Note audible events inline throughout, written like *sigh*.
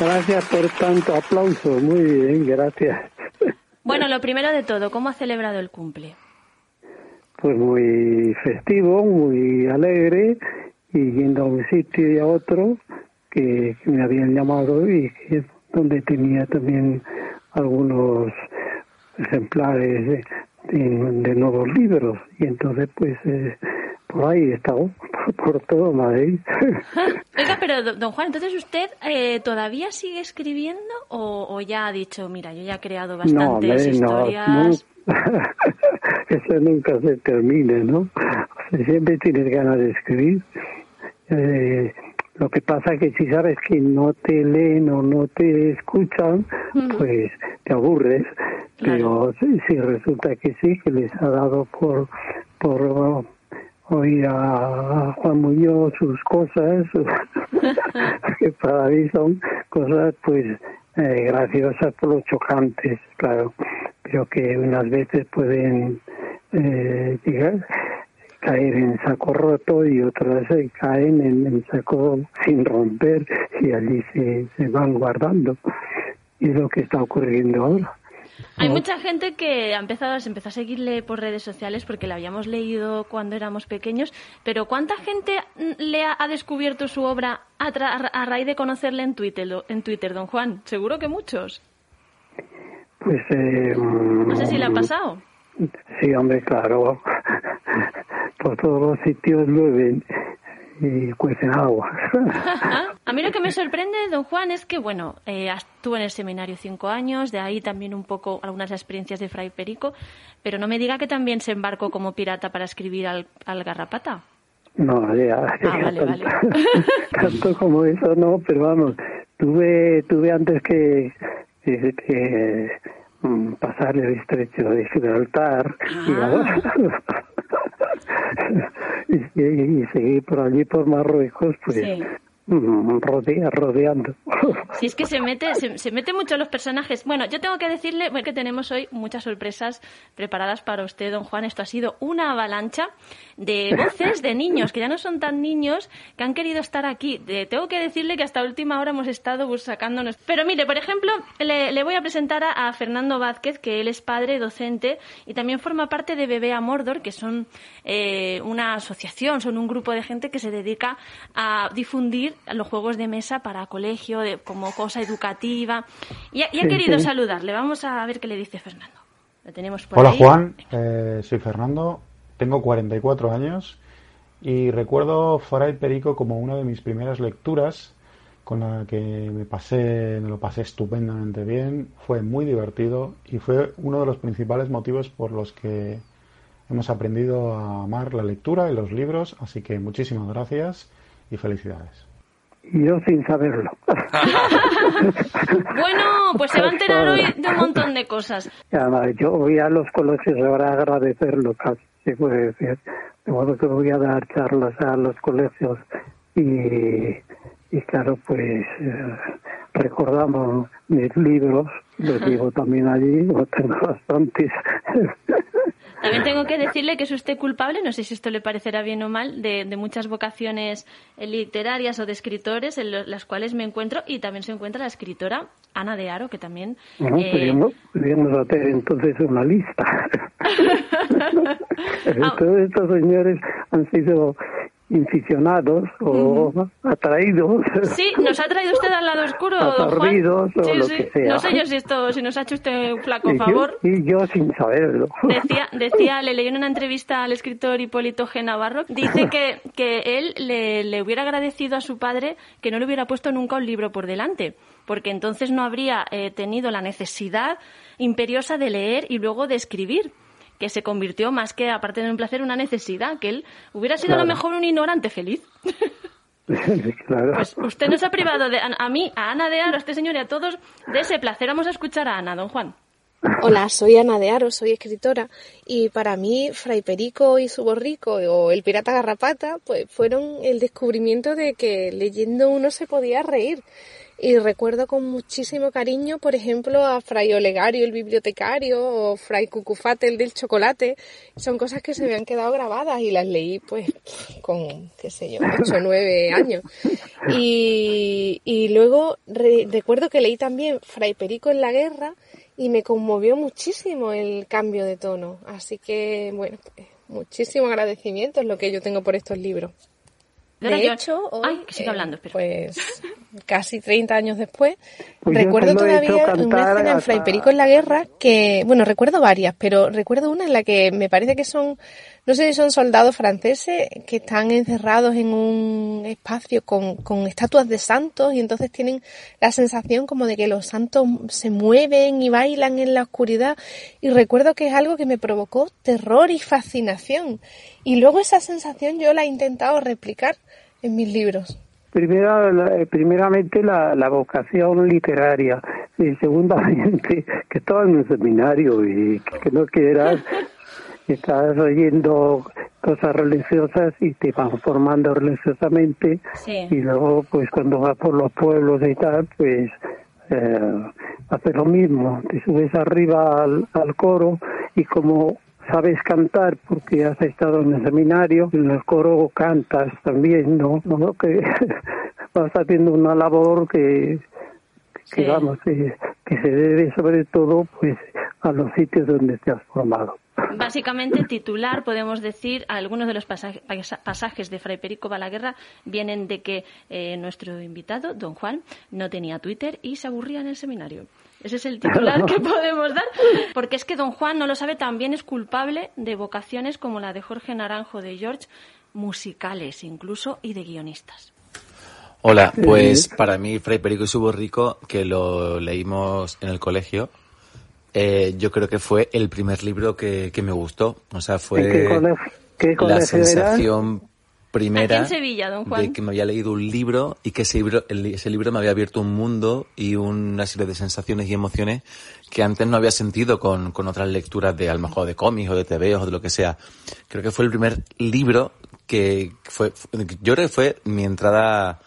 Gracias por tanto aplauso. Muy bien, gracias. Bueno, lo primero de todo, ¿cómo ha celebrado el cumple? Pues muy festivo, muy alegre y yendo a un sitio y a otro que, me habían llamado y que, donde tenía también algunos ejemplares de, nuevos libros y entonces pues eh, por ahí he estado *laughs* por, todo Madrid. *laughs* Oiga, pero don Juan, entonces usted eh, todavía sigue escribiendo o, ya ha dicho, mira, yo ya he creado bastantes historias. *laughs* Eso nunca se termina, ¿no? siempre tienes ganas de escribir. Eh, lo que pasa es que si sabes que no te leen o no te escuchan, pues te aburres. Pero si, resulta que sí, que les ha dado por, por oír a Juan Muñoz sus cosas, *laughs* que para mí son cosas pues eh, graciosas por los chocantes, claro, pero que unas veces pueden eh, llegar, caer en saco roto y otras caen en, en, saco sin romper y allí se, se van guardando. Y es lo que está ocurriendo ahora. Hay mucha gente que ha empezado, se empezó a seguirle por redes sociales porque la habíamos leído cuando éramos pequeños, pero ¿cuánta gente le ha, descubierto su obra a, raíz de conocerle en Twitter, en Twitter, don Juan? Seguro que muchos. Pues... Eh, no sé si le ha pasado. Sí, hombre, claro. *laughs* por todos los sitios llueven y cuecen agua. *laughs* A mí lo que me sorprende, don Juan, es que, bueno, eh, estuvo en el seminario cinco años, de ahí también un poco algunas experiencias de Fray Perico, pero no me diga que también se embarcó como pirata para escribir al, Garrapata. No, ya, ah, vale, vale. *laughs* tanto como eso no, pero vamos, tuve, tuve antes que, que, mm, pasar el estrecho de Gibraltar y ah. *laughs* *laughs* y, seguir por allí, por Marruecos, pues rodea, rodeando. *laughs* Si es que se mete, se, mete mucho los personajes. Bueno, yo tengo que decirle que tenemos hoy muchas sorpresas preparadas para usted, don Juan. Esto ha sido una avalancha de voces de niños, que ya no son tan niños, que han querido estar aquí. tengo que decirle que hasta última hora hemos estado sacándonos. Pero mire, por ejemplo, le, voy a presentar a, Fernando Vázquez, que él es padre, docente, y también forma parte de Bebé a Mordor, que son eh, una asociación, son un grupo de gente que se dedica a difundir los juegos de mesa para colegio, de, como cosa educativa. Y, ha, querido saludarle. Vamos a ver qué le dice Fernando. tenemos Hola Juan, eh, soy Fernando, tengo 44 años y recuerdo Foray Perico como una de mis primeras lecturas con la que me pasé, me lo pasé estupendamente bien, fue muy divertido y fue uno de los principales motivos por los que hemos aprendido a amar la lectura y los libros, así que muchísimas gracias y felicidades yo sin saberlo. *laughs* bueno, pues se va a enterar hoy de un montón de cosas. yo voy a los colegios ahora agradecerlo, casi se puede decir. De modo que voy a dar charlas a los colegios y, y claro, pues eh, recordamos mis libros, los llevo también allí, *laughs* tengo bastantes. También tengo que decirle que es usted culpable, no sé si esto le parecerá bien o mal, de, muchas vocaciones literarias o de escritores en las cuales me encuentro y también se encuentra la escritora Ana de Aro, que también... Bueno, eh... podríamos, hacer entonces una lista. *laughs* *laughs* Todos estos señores han sido inficionados o atraídos. Sí, nos ha traído usted al lado oscuro, Juan. o lo que sea. No sé yo si esto, si nos ha hecho usted un flaco favor. y yo sin saberlo. Decía, decía, le leí en una entrevista al escritor Hipólito G. Navarro, dice que, que él le, le hubiera agradecido a su padre que no le hubiera puesto nunca un libro por delante, porque entonces no habría eh, tenido la necesidad imperiosa de leer y luego de escribir que se convirtió más que, aparte de un placer, una necesidad, que él hubiera sido a lo mejor un ignorante feliz. *laughs* Pues usted nos ha privado de, a, mí, a Ana de Aro, a este señor y a todos de ese placer. Vamos a escuchar a Ana, don Juan. Hola, soy Ana de Aro, soy escritora y para mí Fray Perico y su borrico o el pirata garrapata pues fueron el descubrimiento de que leyendo uno se podía reír. Y recuerdo con muchísimo cariño, por ejemplo, a Fray Olegario, el bibliotecario, o Fray Cucufate, el del chocolate. Son cosas que se me han quedado grabadas y las leí, pues, con, qué sé yo, 8 o 9 años. Y, y luego recuerdo que leí también Fray Perico en la guerra y me conmovió muchísimo el cambio de tono. Así que, bueno, muchísimo agradecimiento es lo que yo tengo por estos libros. De hecho, Ay, que sigue hablando, pues casi 30 años después, pues recuerdo todavía una escena en Fray Perico en la guerra que, bueno, recuerdo varias, pero recuerdo una en la que me parece que son, no sé si son soldados franceses que están encerrados en un espacio con, con estatuas de santos y entonces tienen la sensación como de que los santos se mueven y bailan en la oscuridad. Y recuerdo que es algo que me provocó terror y fascinación. Y luego esa sensación yo la he intentado replicar en mis libros? Primera, eh, primeramente la, vocación literaria. Y segundamente que estaba en un seminario y que, no quieras estás oyendo cosas religiosas y te van formando religiosamente y luego pues cuando vas por los pueblos y tal pues eh, haces lo mismo te subes arriba al, al coro y como sabes cantar porque has estado en el seminario, en el coro cantas también, ¿no? ¿No? Que *laughs* vas haciendo una labor que, que vamos, que, que se debe sobre todo pues a los sitios donde te has formado. Básicamente, titular, podemos decir, algunos de los pasajes de Fray Perico Balaguerra vienen de que eh, nuestro invitado, don Juan, no tenía Twitter y se aburría en el seminario. Ese es el titular *laughs* que podemos dar. Porque es que don Juan no lo sabe, también es culpable de vocaciones como la de Jorge Naranjo de George, musicales incluso y de guionistas. Hola, pues para mí Fray Perico y su borrico, que lo leímos en el colegio, eh, yo creo que fue el primer libro que, me gustó. O sea, fue la sensación primera de que me había leído un libro y que ese libro, ese libro me había abierto un mundo y una serie de sensaciones y emociones que antes no había sentido con, con otras lecturas de a lo mejor de cómics o de TV o de lo que sea. Creo que fue el primer libro que fue, yo creo que fue mi entrada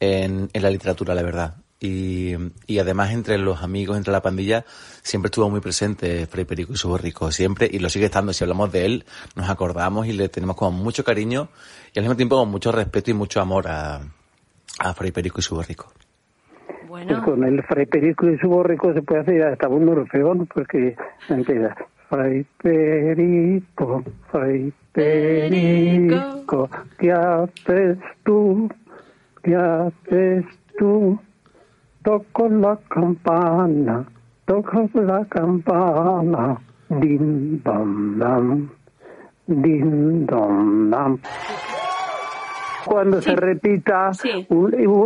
en, en la literatura, la verdad. Y, y, además entre los amigos, entre la pandilla, siempre estuvo muy presente Fray Perico y su borrico, siempre, y lo sigue estando. Si hablamos de él, nos acordamos y le tenemos como mucho cariño y al mismo tiempo con mucho respeto y mucho amor a, a Fray Perico y su borrico. Bueno. Pues con el Fray Perico y su borrico se puede hacer hasta un orfeón, porque empieza Fray Perico, Fray Perico, ¿qué haces tú? ¿Qué haces tú? Toco la campana, toco la campana, din dam dam, din dam dam cuando se repita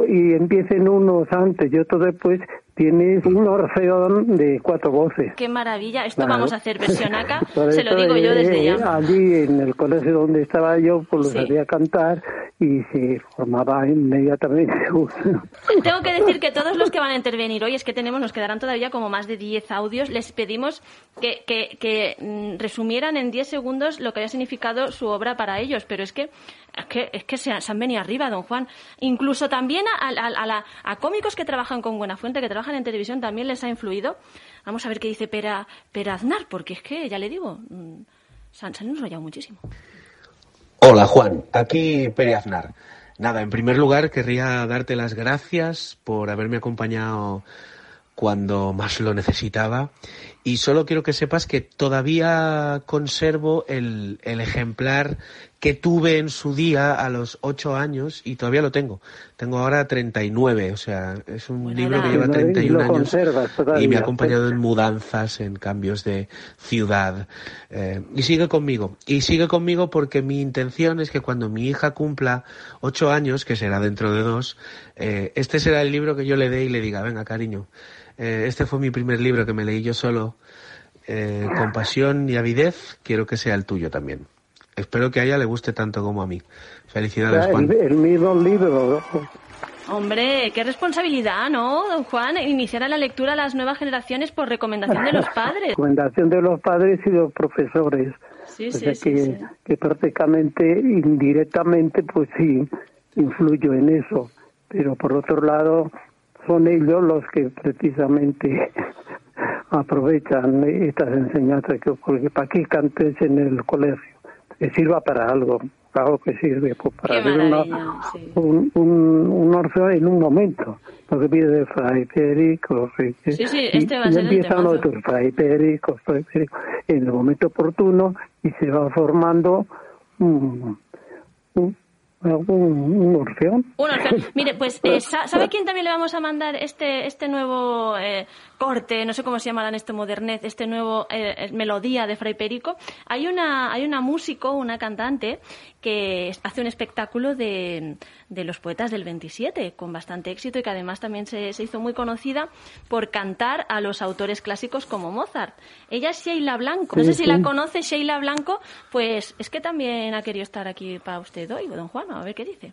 y, empiecen unos antes y otros después, tienes un orfeón de cuatro voces. Qué maravilla. Esto vamos a hacer versión acá. *laughs* se lo digo yo desde ya. Allí en el colegio donde estaba yo, pues lo sabía cantar y se formaba inmediatamente. *laughs* Tengo que decir que todos los que van a intervenir hoy, es que tenemos, nos quedarán todavía como más de 10 audios, les pedimos que, que, que mm, resumieran en 10 segundos lo que había significado su obra para ellos, pero es que es que, es que se, han venido arriba, don Juan. Incluso también a, a, a, cómicos que trabajan con Buenafuente, que trabajan en televisión, también les ha influido. Vamos a ver qué dice Pera, Pera Aznar, porque es que, ya le digo, mm, se han, enrollado muchísimo. Hola, Juan. Aquí Pere Aznar. Nada, en primer lugar querría darte las gracias por haberme acompañado cuando más lo necesitaba y solo quiero que sepas que todavía conservo el ejemplar que tuve en su día a los ocho años y todavía lo tengo. Tengo ahora 39, o sea, es un libro que lleva 31 años y me ha acompañado en mudanzas, en cambios de ciudad eh, y sigue conmigo. Y sigue conmigo porque mi intención es que cuando mi hija cumpla ocho años, que será dentro de dos, eh, este será el libro que yo le dé y le diga, venga cariño, eh, este fue mi primer libro que me leí yo solo. con pasión y avidez, quiero que sea el tuyo también. Espero que a ella le guste tanto como a mí. Felicidades, Juan. El, mismo libro. Hombre, qué responsabilidad, ¿no, don Juan? Iniciar la lectura a las nuevas generaciones por recomendación de los *laughs* padres. recomendación de los padres y los profesores. Sí, sí, sí, que, que prácticamente, indirectamente, pues sí, influyo en eso. Pero por otro lado, son ellos los que precisamente *laughs* aprovechan estas enseñanzas que porque para qué cantes en el colegio que sirva para algo algo que sirve pues, para ver un, un, un orfeo en un momento lo que pide de Fray Perico sí, sí, este va a ser empieza uno de Fray Perico, Fray Perico en el momento oportuno y se va formando un, un, un, orfeón. Un orfeón. Mire, pues, eh, *laughs* ¿sabe quién también le vamos a mandar este, este nuevo eh, corte, no sé cómo se llamará en este modernez, este nuevo eh, melodía de Fray Perico? Hay una, hay una músico, una cantante, que hace un espectáculo de, de los poetas del 27, con bastante éxito y que además también se, se, hizo muy conocida por cantar a los autores clásicos como Mozart. Ella es Sheila Blanco. No sé si la conoce Sheila Blanco, pues es que también ha querido estar aquí para usted hoy, don Juan, a ver qué dice.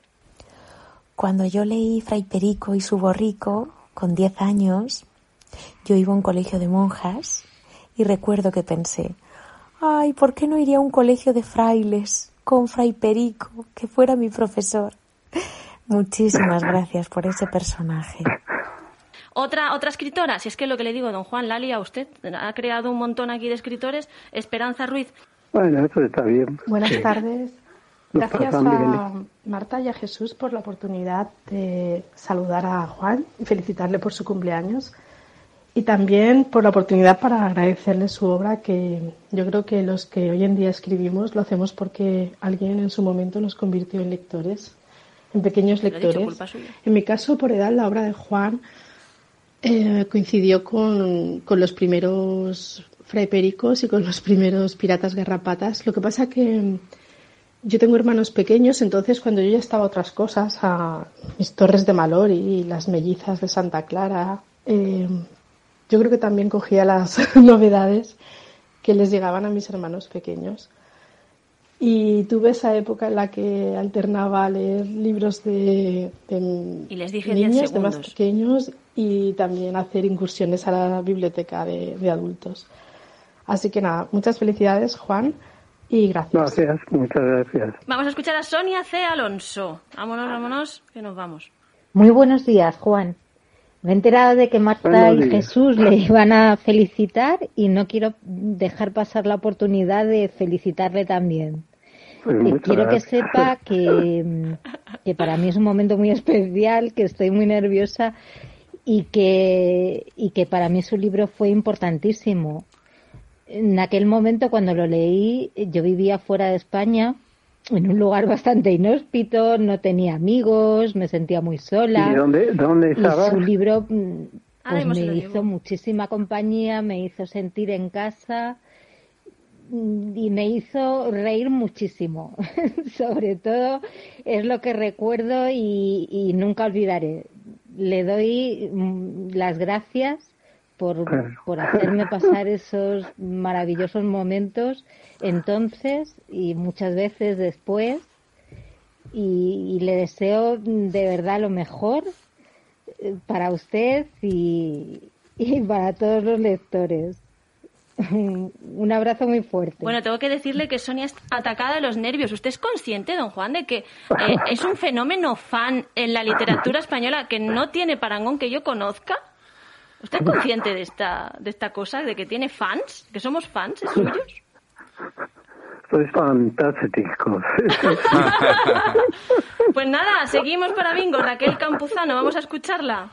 Cuando yo leí Fray Perico y su borrico, con 10 años, yo iba a un colegio de monjas y recuerdo que pensé, ay, ¿por qué no iría a un colegio de frailes con Fray Perico, que fuera mi profesor? Muchísimas gracias por ese personaje. Otra, otra escritora, si es que lo que le digo, don Juan Lali, a usted ha creado un montón aquí de escritores. Esperanza Ruiz. Bueno, eso está bien. Buenas tardes. Gracias a Marta y a Jesús por la oportunidad de saludar a Juan y felicitarle por su cumpleaños. Y también por la oportunidad para agradecerle su obra, que yo creo que los que hoy en día escribimos lo hacemos porque alguien en su momento nos convirtió en lectores, en pequeños lectores. En mi caso, por edad, la obra de Juan eh, coincidió con, con, los primeros Fray Pericos y con los primeros Piratas Garrapatas. Lo que pasa que yo tengo hermanos pequeños, entonces cuando yo ya estaba a otras cosas, a mis Torres de Malor y las mellizas de Santa Clara, eh, yo creo que también cogía las *laughs* novedades que les llegaban a mis hermanos pequeños. Y tuve esa época en la que alternaba a leer libros de, y les dije niños, de más pequeños, y también hacer incursiones a la biblioteca de, de adultos. Así que nada, muchas felicidades, Juan y gracias. Gracias, muchas gracias. Vamos a escuchar a Sonia C. Alonso. Vámonos, vámonos, que nos vamos. Muy buenos días, Juan. Me he enterado de que Marta y Jesús le iban a felicitar y no quiero dejar pasar la oportunidad de felicitarle también. Pues quiero que sepa *laughs* que, que para mí es un momento muy especial, que estoy muy nerviosa y que, y que para mí su libro fue importantísimo. En aquel momento cuando lo leí, yo vivía fuera de España, en un lugar bastante inhóspito, no tenía amigos, me sentía muy sola. ¿Y dónde, dónde estaba? Y su libro mm, pues, me hizo muchísima compañía, me hizo sentir en casa mm, y me hizo reír muchísimo. *laughs* Sobre todo es lo que recuerdo y, y nunca olvidaré. Le doy mm, las gracias por, *laughs* por hacerme pasar esos maravillosos momentos entonces y muchas veces después. Y, le deseo de verdad lo mejor eh, para usted y, y para todos los lectores. *laughs* Un abrazo muy fuerte. Bueno, tengo que decirle que Sonia está atacada de los nervios. ¿Usted es consciente, don Juan, de que eh, es un fenómeno fan en la literatura española que no tiene parangón que yo conozca? ¿Usted es consciente de esta, de esta cosa, de que tiene fans, que somos fans suyos? Soy fantástico. *laughs* pues nada, seguimos para Bingo. Raquel Campuzano, vamos a escucharla.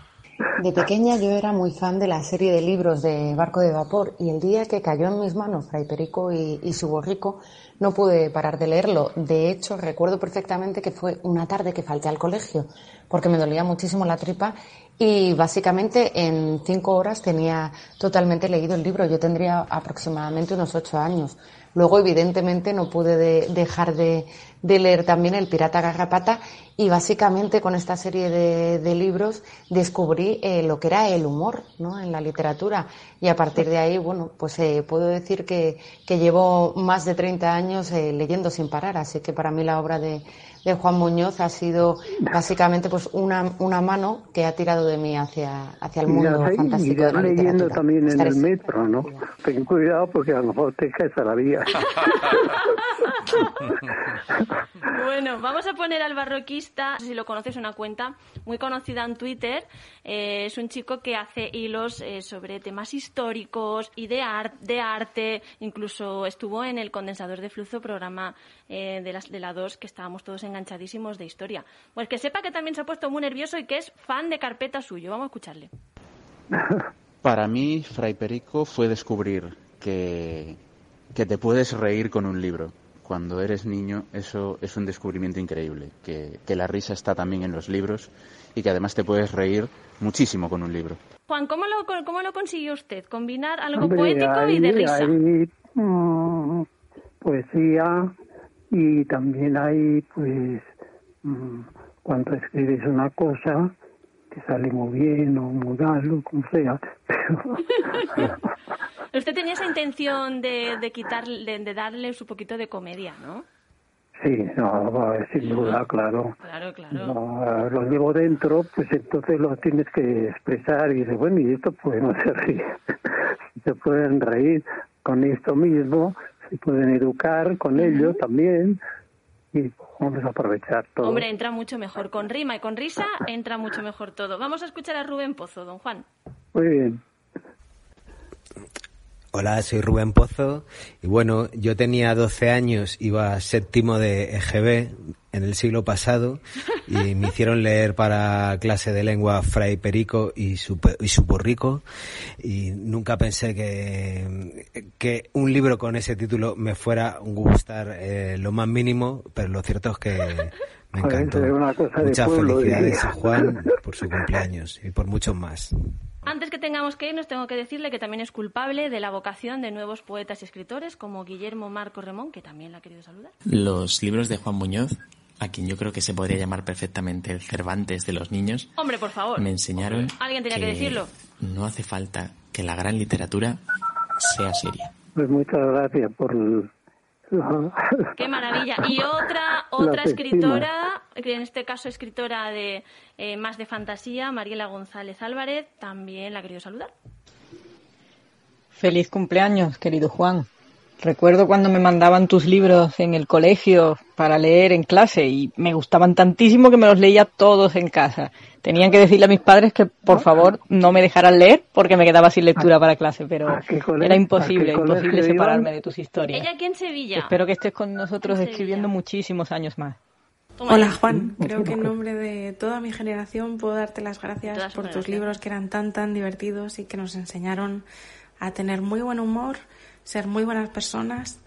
De pequeña yo era muy fan de la serie de libros de Barco de Vapor y el día que cayó en mis manos Fray Perico y, y su borrico no pude parar de leerlo. De hecho, recuerdo perfectamente que fue una tarde que falté al colegio porque me dolía muchísimo la tripa y básicamente en cinco horas tenía totalmente leído el libro. Yo tendría aproximadamente unos ocho años. Luego, evidentemente, no pude dejar de, leer también El Pirata Garrapata y básicamente con esta serie de, libros descubrí eh, lo que era el humor ¿no? en la literatura y a partir de ahí, bueno, pues eh, puedo decir que, que, llevo más de 30 años eh, leyendo sin parar, así que para mí la obra de, de Juan Muñoz ha sido básicamente pues una, una mano que ha tirado de mí hacia, hacia el mundo fantástico. Y leyendo también en el metro, ¿no? Ten cuidado porque a lo mejor te caes a la vía. *laughs* bueno, vamos a poner al barroquista, no sé si lo conoces, una cuenta muy conocida en Twitter. Eh, es un chico que hace hilos eh, sobre temas históricos y de, de arte. Incluso estuvo en el condensador de flujo, programa eh, de, las, de la 2, que estábamos todos enganchadísimos de historia. Pues que sepa que también se ha puesto muy nervioso y que es fan de carpeta suyo. Vamos a escucharle. *laughs* Para mí, Fray Perico fue descubrir que, que te puedes reír con un libro. Cuando eres niño, eso es un descubrimiento increíble. Que, que la risa está también en los libros y que además te puedes reír muchísimo con un libro. Juan, ¿cómo lo, cómo lo consiguió usted? Combinar algo poético y de risa. Mm, poesía, y también hay pues mm, cuando escribes una cosa te sale muy bien o muy mal como sea *laughs* *laughs* usted tenía esa intención de, de quitar de, darle su poquito de comedia no sí no sin duda claro. Claro claro. Lo llevo dentro pues entonces lo tienes que expresar y dices bueno y esto pues no se ríe *laughs* se pueden reír con esto mismo se pueden educar con ello también y vamos a aprovechar todo. Hombre, entra mucho mejor. Con rima y con risa entra mucho mejor todo. Vamos a escuchar a Rubén Pozo, don Juan. Muy bien. Hola, soy Rubén Pozo y bueno, yo tenía 12 años, iba séptimo de EGB en el siglo pasado y me *laughs* hicieron leer para clase de lengua Fray Perico y su, y su Porrico y nunca pensé que, que un libro con ese título me fuera a gustar eh, lo más mínimo, pero lo cierto es que me encantó. Muchas felicidades a Juan por su *laughs* cumpleaños y por muchos más. Antes que tengamos que irnos, tengo que decirle que también es culpable de la vocación de nuevos poetas y escritores como Guillermo Marco Remón, que también la ha querido saludar. Los libros de Juan Muñoz, a quien yo creo que se podría llamar perfectamente el Cervantes de los niños. Hombre, por favor. Me enseñaron. Alguien tenía que, decirlo. No hace falta que la gran literatura sea seria. Pues muchas gracias por Qué maravilla. Y *laughs* otra otra escritora, que en este caso escritora de eh, más de fantasía, Mariela González Álvarez, también la ha querido saludar. Feliz cumpleaños, querido Juan. Recuerdo cuando me mandaban tus libros en el colegio para leer en clase y me gustaban tantísimo que me los leía todos en casa. Tenían que decirle a mis padres que por favor no me dejaran leer porque me quedaba sin lectura para clase, pero era imposible, imposible separarme de tus historias. Ella aquí en Sevilla. Espero que estés con nosotros escribiendo muchísimos años más. Hola Juan, creo que en nombre de toda mi generación puedo darte las gracias por tus libros que eran tan tan divertidos y que nos enseñaron a tener muy buen humor ser muy buenas personas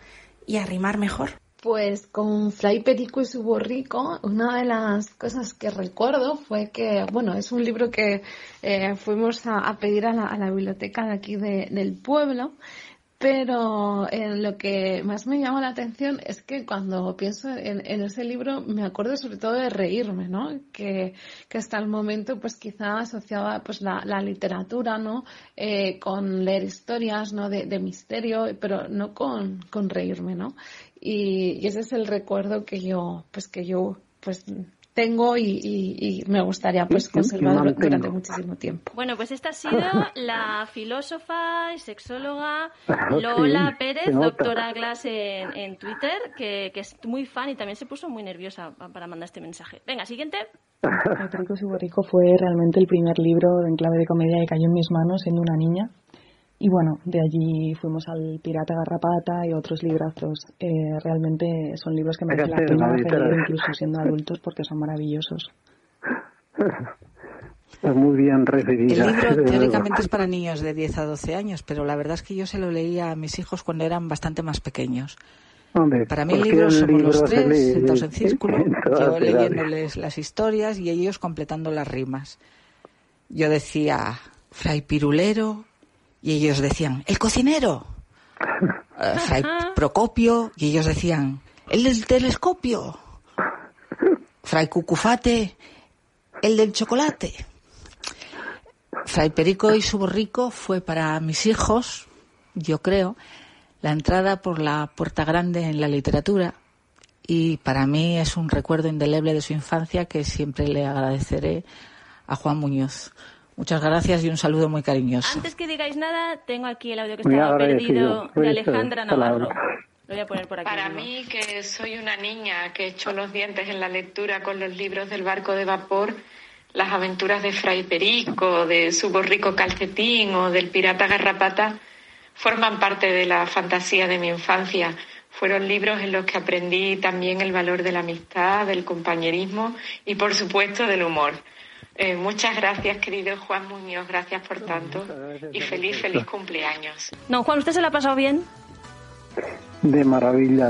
y arrimar mejor. Pues con Fray Perico y su borrico, una de las cosas que recuerdo fue que, bueno, es un libro que eh, fuimos a, pedir a la, biblioteca de aquí del pueblo pero eh, lo que más me llama la atención es que cuando pienso en, ese libro me acuerdo sobre todo de reírme, ¿no? Que, que hasta el momento pues quizá asociaba pues la, literatura, ¿no? Eh, con leer historias, ¿no? De, misterio, pero no con, con reírme, ¿no? Y, y, ese es el recuerdo que yo, pues que yo, pues tengo y, me gustaría pues conservarlo durante muchísimo tiempo. Bueno, pues esta ha sido *laughs* la filósofa y sexóloga Lola Pérez, doctora Glass en, Twitter, que, es muy fan y también se puso muy nerviosa para mandar este mensaje. Venga, siguiente. El Rico Rico fue realmente el primer libro en clave de comedia que cayó en mis manos siendo una niña. Y bueno, de allí fuimos al Pirata Garrapata y otros librazos. Eh, realmente son libros que merecen la pena leer incluso siendo adultos porque son maravillosos. *laughs* Está muy bien recibida. El libro *laughs* teóricamente es para niños de 10 a 12 años, pero la verdad es que yo se lo leía a mis hijos cuando eran bastante más pequeños. para mí el libro somos los tres sentados en círculo, yo leyéndoles las historias y ellos completando las rimas. Yo decía, Fray Pirulero, y ellos decían, el cocinero. *laughs* Fray Procopio, y ellos decían, el del telescopio. Fray Cucufate, el del chocolate. Fray Perico y su borrico fue para mis hijos, yo creo, la entrada por la puerta grande en la literatura y para mí es un recuerdo indeleble de su infancia que siempre le agradeceré a Juan Muñoz. Muchas gracias y un saludo muy cariñoso. Antes que digáis nada, tengo aquí el audio que estaba perdido de Alejandra Navarro. Lo voy a poner por aquí. Para mí, que soy una niña que hecho los dientes en la lectura con los libros del barco de vapor, las aventuras de Fray Perico, de su borrico calcetín o del pirata garrapata, forman parte de la fantasía de mi infancia. Fueron libros en los que aprendí también el valor de la amistad, del compañerismo y, por supuesto, del humor. Eh, muchas gracias, querido Juan Muñoz, gracias por tanto y feliz, feliz cumpleaños. No, Juan, ¿usted se la ha pasado bien? De maravilla.